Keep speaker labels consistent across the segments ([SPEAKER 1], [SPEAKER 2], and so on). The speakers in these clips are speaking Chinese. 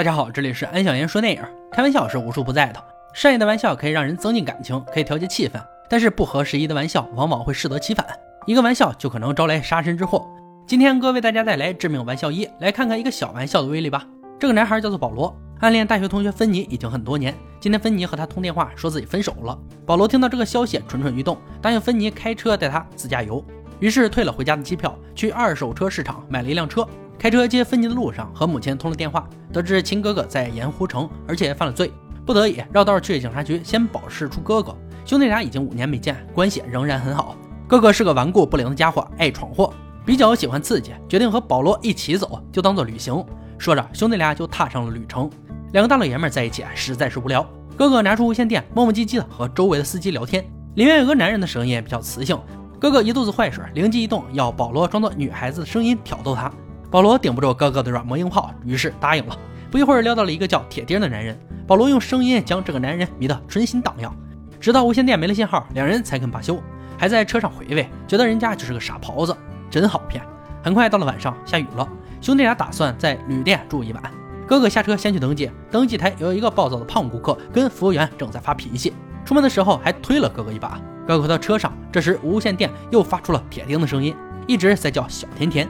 [SPEAKER 1] 大家好，这里是安小言说电影。开玩笑是无处不在的，善意的玩笑可以让人增进感情，可以调节气氛，但是不合时宜的玩笑往往会适得其反，一个玩笑就可能招来杀身之祸。今天哥为大家带来致命玩笑一，来看看一个小玩笑的威力吧。这个男孩叫做保罗，暗恋大学同学芬妮已经很多年。今天芬妮和他通电话，说自己分手了。保罗听到这个消息，蠢蠢欲动，答应芬妮开车带他自驾游，于是退了回家的机票，去二手车市场买了一辆车。开车接芬妮的路上，和母亲通了电话，得知亲哥哥在盐湖城，而且犯了罪，不得已绕道去警察局先保释出哥哥。兄弟俩已经五年没见，关系仍然很好。哥哥是个顽固不灵的家伙，爱闯祸，比较喜欢刺激，决定和保罗一起走，就当做旅行。说着，兄弟俩就踏上了旅程。两个大老爷们在一起实在是无聊。哥哥拿出无线电，磨磨唧唧的和周围的司机聊天。里面有个男人的声音比较磁性。哥哥一肚子坏水，灵机一动，要保罗装作女孩子的声音挑逗他。保罗顶不住哥哥的软磨硬泡，于是答应了。不一会儿，撩到了一个叫铁钉的男人。保罗用声音将这个男人迷得春心荡漾，直到无线电没了信号，两人才肯罢休。还在车上回味，觉得人家就是个傻狍子，真好骗。很快到了晚上，下雨了，兄弟俩打算在旅店住一晚。哥哥下车先去登记，登记台有一个暴躁的胖顾客跟服务员正在发脾气，出门的时候还推了哥哥一把。哥哥回到车上，这时无线电又发出了铁钉的声音，一直在叫小甜甜。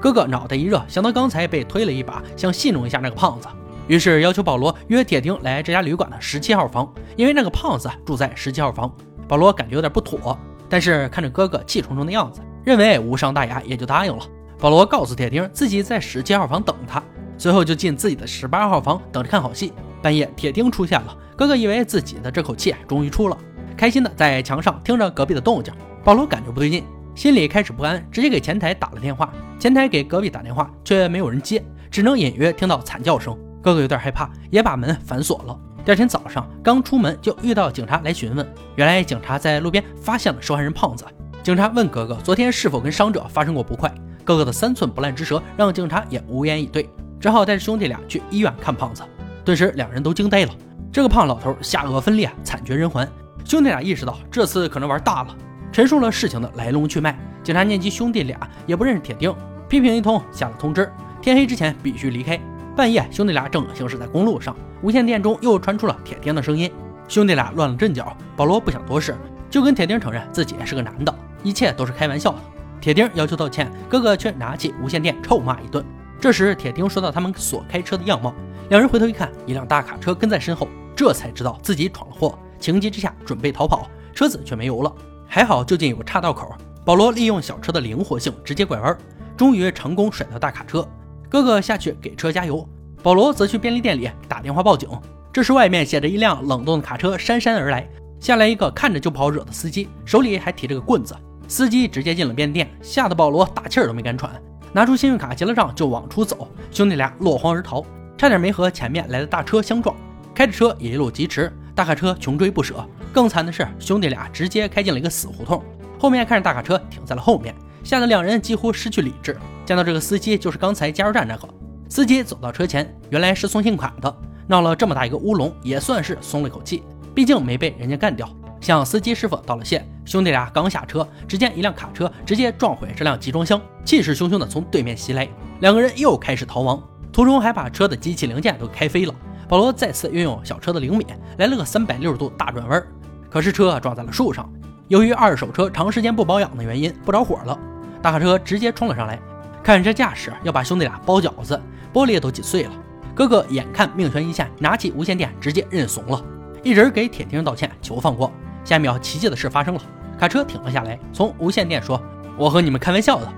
[SPEAKER 1] 哥哥脑袋一热，想到刚才被推了一把，想戏弄一下那个胖子，于是要求保罗约铁钉来这家旅馆的十七号房，因为那个胖子住在十七号房。保罗感觉有点不妥，但是看着哥哥气冲冲的样子，认为无伤大雅，也就答应了。保罗告诉铁钉自己在十七号房等他，随后就进自己的十八号房等着看好戏。半夜，铁钉出现了，哥哥以为自己的这口气终于出了，开心的在墙上听着隔壁的动静。保罗感觉不对劲。心里开始不安，直接给前台打了电话。前台给隔壁打电话，却没有人接，只能隐约听到惨叫声。哥哥有点害怕，也把门反锁了。第二天早上，刚出门就遇到警察来询问。原来警察在路边发现了受害人胖子。警察问哥哥昨天是否跟伤者发生过不快。哥哥的三寸不烂之舌让警察也无言以对，只好带着兄弟俩去医院看胖子。顿时两人都惊呆了，这个胖老头下颚分裂，惨绝人寰。兄弟俩意识到这次可能玩大了。陈述了事情的来龙去脉，警察念及兄弟俩也不认识铁钉，批评一通，下了通知，天黑之前必须离开。半夜，兄弟俩正行驶在公路上，无线电中又传出了铁钉的声音，兄弟俩乱了阵脚。保罗不想多事，就跟铁钉承认自己是个男的，一切都是开玩笑的。铁钉要求道歉，哥哥却拿起无线电臭骂一顿。这时，铁钉说到他们所开车的样貌，两人回头一看，一辆大卡车跟在身后，这才知道自己闯了祸，情急之下准备逃跑，车子却没油了。还好，就近有个岔道口。保罗利用小车的灵活性，直接拐弯，终于成功甩掉大卡车。哥哥下去给车加油，保罗则去便利店里打电话报警。这时，外面写着一辆冷冻的卡车姗姗而来，下来一个看着就不好惹的司机，手里还提着个棍子。司机直接进了便利店，吓得保罗大气儿都没敢喘，拿出信用卡结了账就往出走。兄弟俩落荒而逃，差点没和前面来的大车相撞，开着车也一路疾驰。大卡车穷追不舍，更惨的是兄弟俩直接开进了一个死胡同。后面看着大卡车停在了后面，吓得两人几乎失去理智。见到这个司机就是刚才加油站那个司机，走到车前，原来是送信款的。闹了这么大一个乌龙，也算是松了一口气，毕竟没被人家干掉。向司机师傅道了谢，兄弟俩刚下车，只见一辆卡车直接撞毁这辆集装箱，气势汹汹的从对面袭来。两个人又开始逃亡，途中还把车的机器零件都开飞了。保罗再次运用小车的灵敏，来了个三百六十度大转弯，可是车撞在了树上。由于二手车长时间不保养的原因，不着火了。大卡车直接冲了上来，看这架势，要把兄弟俩包饺子，玻璃都挤碎了。哥哥眼看命悬一线，拿起无线电直接认怂了，一人给铁钉道歉，求放过。下一秒，奇迹的事发生了，卡车停了下来，从无线电说：“我和你们开玩笑的。”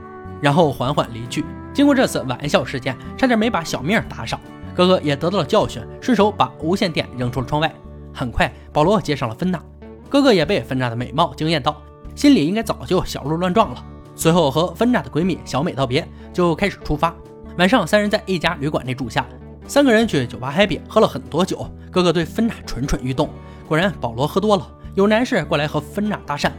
[SPEAKER 1] 然后缓缓离去。经过这次玩笑事件，差点没把小命搭上。哥哥也得到了教训，顺手把无线电扔出了窗外。很快，保罗接上了芬娜，哥哥也被芬娜的美貌惊艳到，心里应该早就小鹿乱撞了。随后和芬娜的闺蜜小美道别，就开始出发。晚上，三人在一家旅馆内住下，三个人去酒吧 happy，喝了很多酒。哥哥对芬娜蠢蠢欲动，果然保罗喝多了，有男士过来和芬娜搭讪，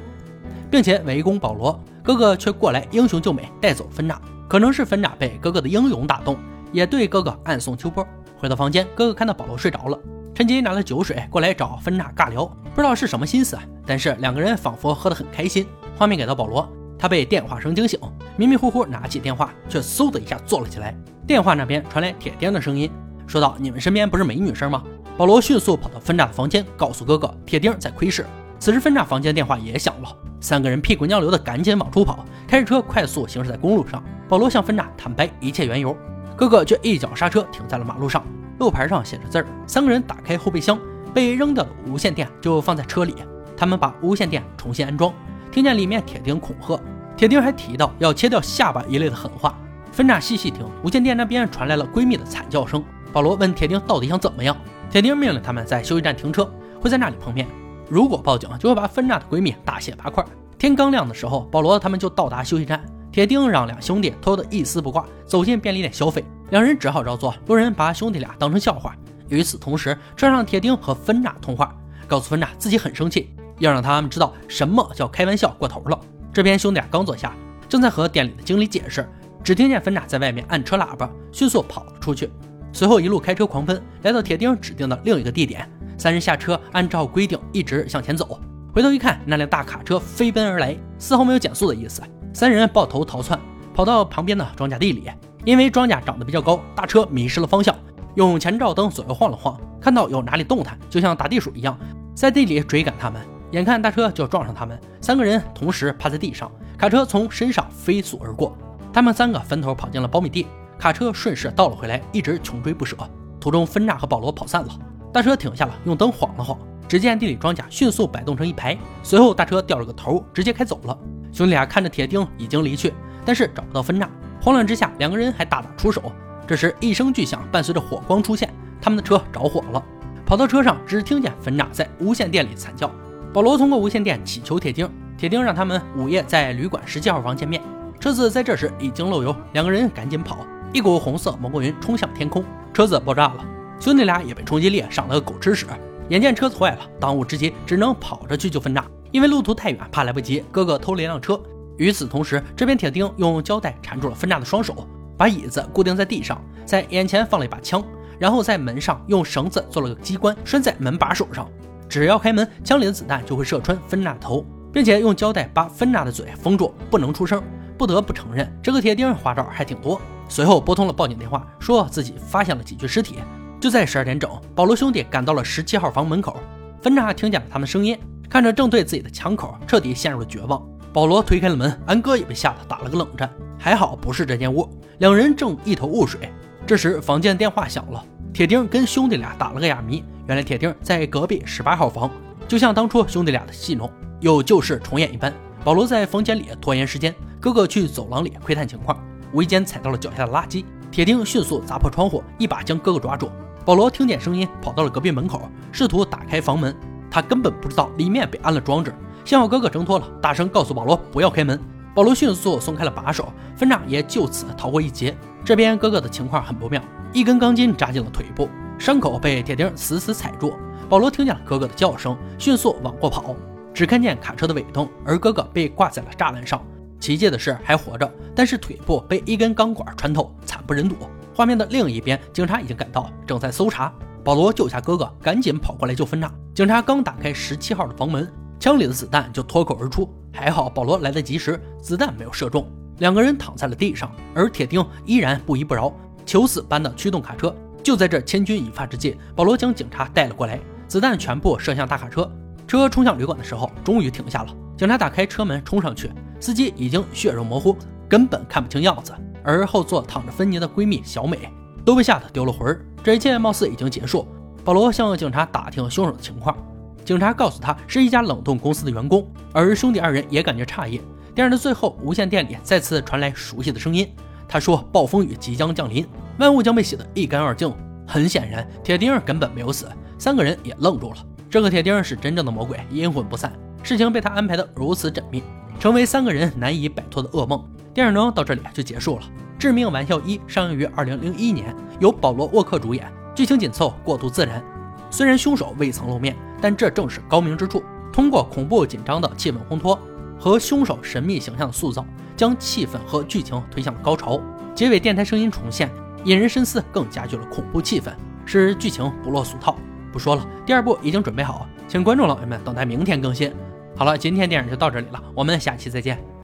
[SPEAKER 1] 并且围攻保罗，哥哥却过来英雄救美，带走芬娜。可能是芬娜被哥哥的英勇打动。也对哥哥暗送秋波。回到房间，哥哥看到保罗睡着了，趁机拿了酒水过来找芬娜尬聊，不知道是什么心思，但是两个人仿佛喝得很开心。画面给到保罗，他被电话声惊醒，迷迷糊糊拿起电话，却嗖的一下坐了起来。电话那边传来铁钉的声音，说道：“你们身边不是没女生吗？”保罗迅速跑到芬娜的房间，告诉哥哥铁钉在窥视。此时芬娜房间电话也响了，三个人屁滚尿流的赶紧往出跑，开着车快速行驶在公路上。保罗向芬娜坦白一切缘由，哥哥却一脚刹车停在了马路上，路牌上写着字儿。三个人打开后备箱，被扔掉的无线电就放在车里，他们把无线电重新安装，听见里面铁钉恐吓，铁钉还提到要切掉下巴一类的狠话。芬娜细细听，无线电那边传来了闺蜜的惨叫声。保罗问铁钉到底想怎么样，铁钉命令他们在休息站停车，会在那里碰面。如果报警，就会把芬娜的闺蜜大卸八块。天刚亮的时候，保罗他们就到达休息站。铁钉让两兄弟偷得一丝不挂，走进便利店消费。两人只好照做。路人把兄弟俩当成笑话。与此同时，车上铁钉和芬娜通话，告诉芬娜自己很生气，要让他们知道什么叫开玩笑过头了。这边兄弟俩刚坐下，正在和店里的经理解释。只听见芬娜在外面按车喇叭，迅速跑了出去，随后一路开车狂奔，来到铁钉指定的另一个地点。三人下车，按照规定一直向前走。回头一看，那辆大卡车飞奔而来，丝毫没有减速的意思。三人抱头逃窜，跑到旁边的庄稼地里。因为庄稼长得比较高，大车迷失了方向，用前照灯左右晃了晃，看到有哪里动弹，就像打地鼠一样，在地里追赶他们。眼看大车就要撞上他们，三个人同时趴在地上，卡车从身上飞速而过。他们三个分头跑进了苞米地，卡车顺势倒了回来，一直穷追不舍。途中，芬娜和保罗跑散了，大车停下了，用灯晃了晃，只见地里庄稼迅速摆动成一排。随后，大车掉了个头，直接开走了。兄弟俩看着铁钉已经离去，但是找不到分叉，慌乱之下，两个人还大打出手。这时，一声巨响伴随着火光出现，他们的车着火了。跑到车上，只听见分叉在无线电里惨叫。保罗通过无线电祈求铁钉，铁钉让他们午夜在旅馆十七号房见面。车子在这时已经漏油，两个人赶紧跑，一股红色蘑菇云冲向天空，车子爆炸了，兄弟俩也被冲击力上了个狗吃屎。眼见车子坏了，当务之急只能跑着去救分叉，因为路途太远，怕来不及。哥哥偷了一辆车。与此同时，这边铁钉用胶带缠住了芬娜的双手，把椅子固定在地上，在眼前放了一把枪，然后在门上用绳子做了个机关，拴在门把手上。只要开门，枪里的子弹就会射穿芬娜的头，并且用胶带把芬娜的嘴封住，不能出声。不得不承认，这个铁钉花招还挺多。随后拨通了报警电话，说自己发现了几具尸体。就在十二点整，保罗兄弟赶到了十七号房门口。芬娜听见了他们声音，看着正对自己的枪口，彻底陷入了绝望。保罗推开了门，安哥也被吓得打了个冷战。还好不是这间屋，两人正一头雾水。这时房间电话响了，铁钉跟兄弟俩打了个哑谜。原来铁钉在隔壁十八号房，就像当初兄弟俩的戏弄又旧事重演一般。保罗在房间里拖延时间。哥哥去走廊里窥探情况，无意间踩到了脚下的垃圾。铁钉迅速砸破窗户，一把将哥哥抓住。保罗听见声音，跑到了隔壁门口，试图打开房门。他根本不知道里面被安了装置，幸好哥哥挣脱了，大声告诉保罗不要开门。保罗迅速松开了把手，分叉也就此逃过一劫。这边哥哥的情况很不妙，一根钢筋扎进了腿部，伤口被铁钉死死踩住。保罗听见了哥哥的叫声，迅速往过跑，只看见卡车的尾灯，而哥哥被挂在了栅栏上。奇迹的是还活着，但是腿部被一根钢管穿透，惨不忍睹。画面的另一边，警察已经赶到，正在搜查。保罗救下哥哥，赶紧跑过来救分叉。警察刚打开十七号的房门，枪里的子弹就脱口而出。还好保罗来得及时，子弹没有射中。两个人躺在了地上，而铁钉依然不依不饶，求死般的驱动卡车。就在这千钧一发之际，保罗将警察带了过来，子弹全部射向大卡车。车冲向旅馆的时候，终于停下了。警察打开车门冲上去。司机已经血肉模糊，根本看不清样子，而后座躺着芬妮的闺蜜小美都被吓得丢了魂儿。这一切貌似已经结束。保罗向警察打听凶手的情况，警察告诉他是一家冷冻公司的员工，而兄弟二人也感觉诧异。电影的最后，无线电里再次传来熟悉的声音，他说：“暴风雨即将降临，万物将被洗得一干二净。”很显然，铁钉根本没有死。三个人也愣住了。这个铁钉是真正的魔鬼，阴魂不散，事情被他安排得如此缜密。成为三个人难以摆脱的噩梦。电影呢到这里就结束了。《致命玩笑一》上映于二零零一年，由保罗沃克主演，剧情紧凑，过渡自然。虽然凶手未曾露面，但这正是高明之处。通过恐怖紧张的气氛烘托和凶手神秘形象的塑造，将气氛和剧情推向了高潮。结尾电台声音重现，引人深思，更加剧了恐怖气氛，使剧情不落俗套。不说了，第二部已经准备好，请观众老爷们等待明天更新。好了，今天电影就到这里了，我们下期再见。